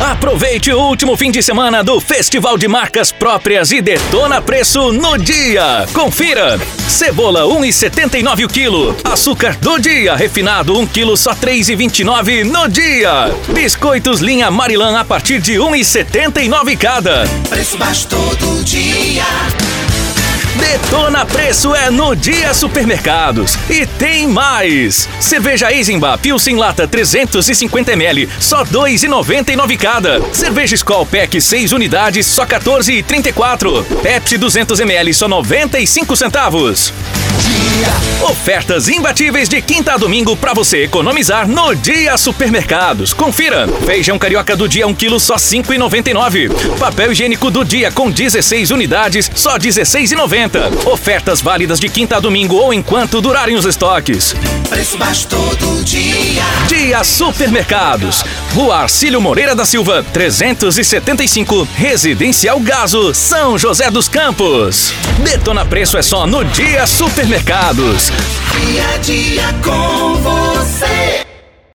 Aproveite o último fim de semana do Festival de Marcas Próprias e detona preço no dia. Confira. Cebola 1,79 o quilo. Açúcar do dia refinado 1 quilo só 3,29 no dia. Biscoitos linha Marilã a partir de 1,79 cada. Preço baixo todo dia. Preço é no Dia Supermercados. E tem mais! Cerveja Eisenbach Pilsen Lata 350ml, só 2,99 cada. Cerveja Skol Pack 6 unidades, só 14,34. Pepsi 200ml, só 95 centavos. Ofertas imbatíveis de quinta a domingo para você economizar no Dia Supermercados. Confira. Feijão carioca do dia 1 kg só 5,99. Papel higiênico do dia com 16 unidades só 16,90. Ofertas válidas de quinta a domingo ou enquanto durarem os estoques. Preço baixo todo dia. Dia Supermercados. Rua Arcílio Moreira da Silva, 375, Residencial Gaso, São José dos Campos. Detona Preço é só no Dia Supermercados. Dia dia com.